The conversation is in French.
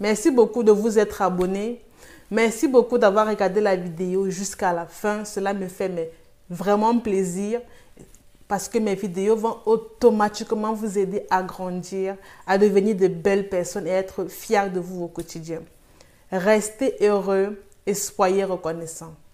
Merci beaucoup de vous être abonné. Merci beaucoup d'avoir regardé la vidéo jusqu'à la fin. Cela me fait vraiment plaisir parce que mes vidéos vont automatiquement vous aider à grandir, à devenir de belles personnes et être fiers de vous au quotidien. Restez heureux et soyez reconnaissants.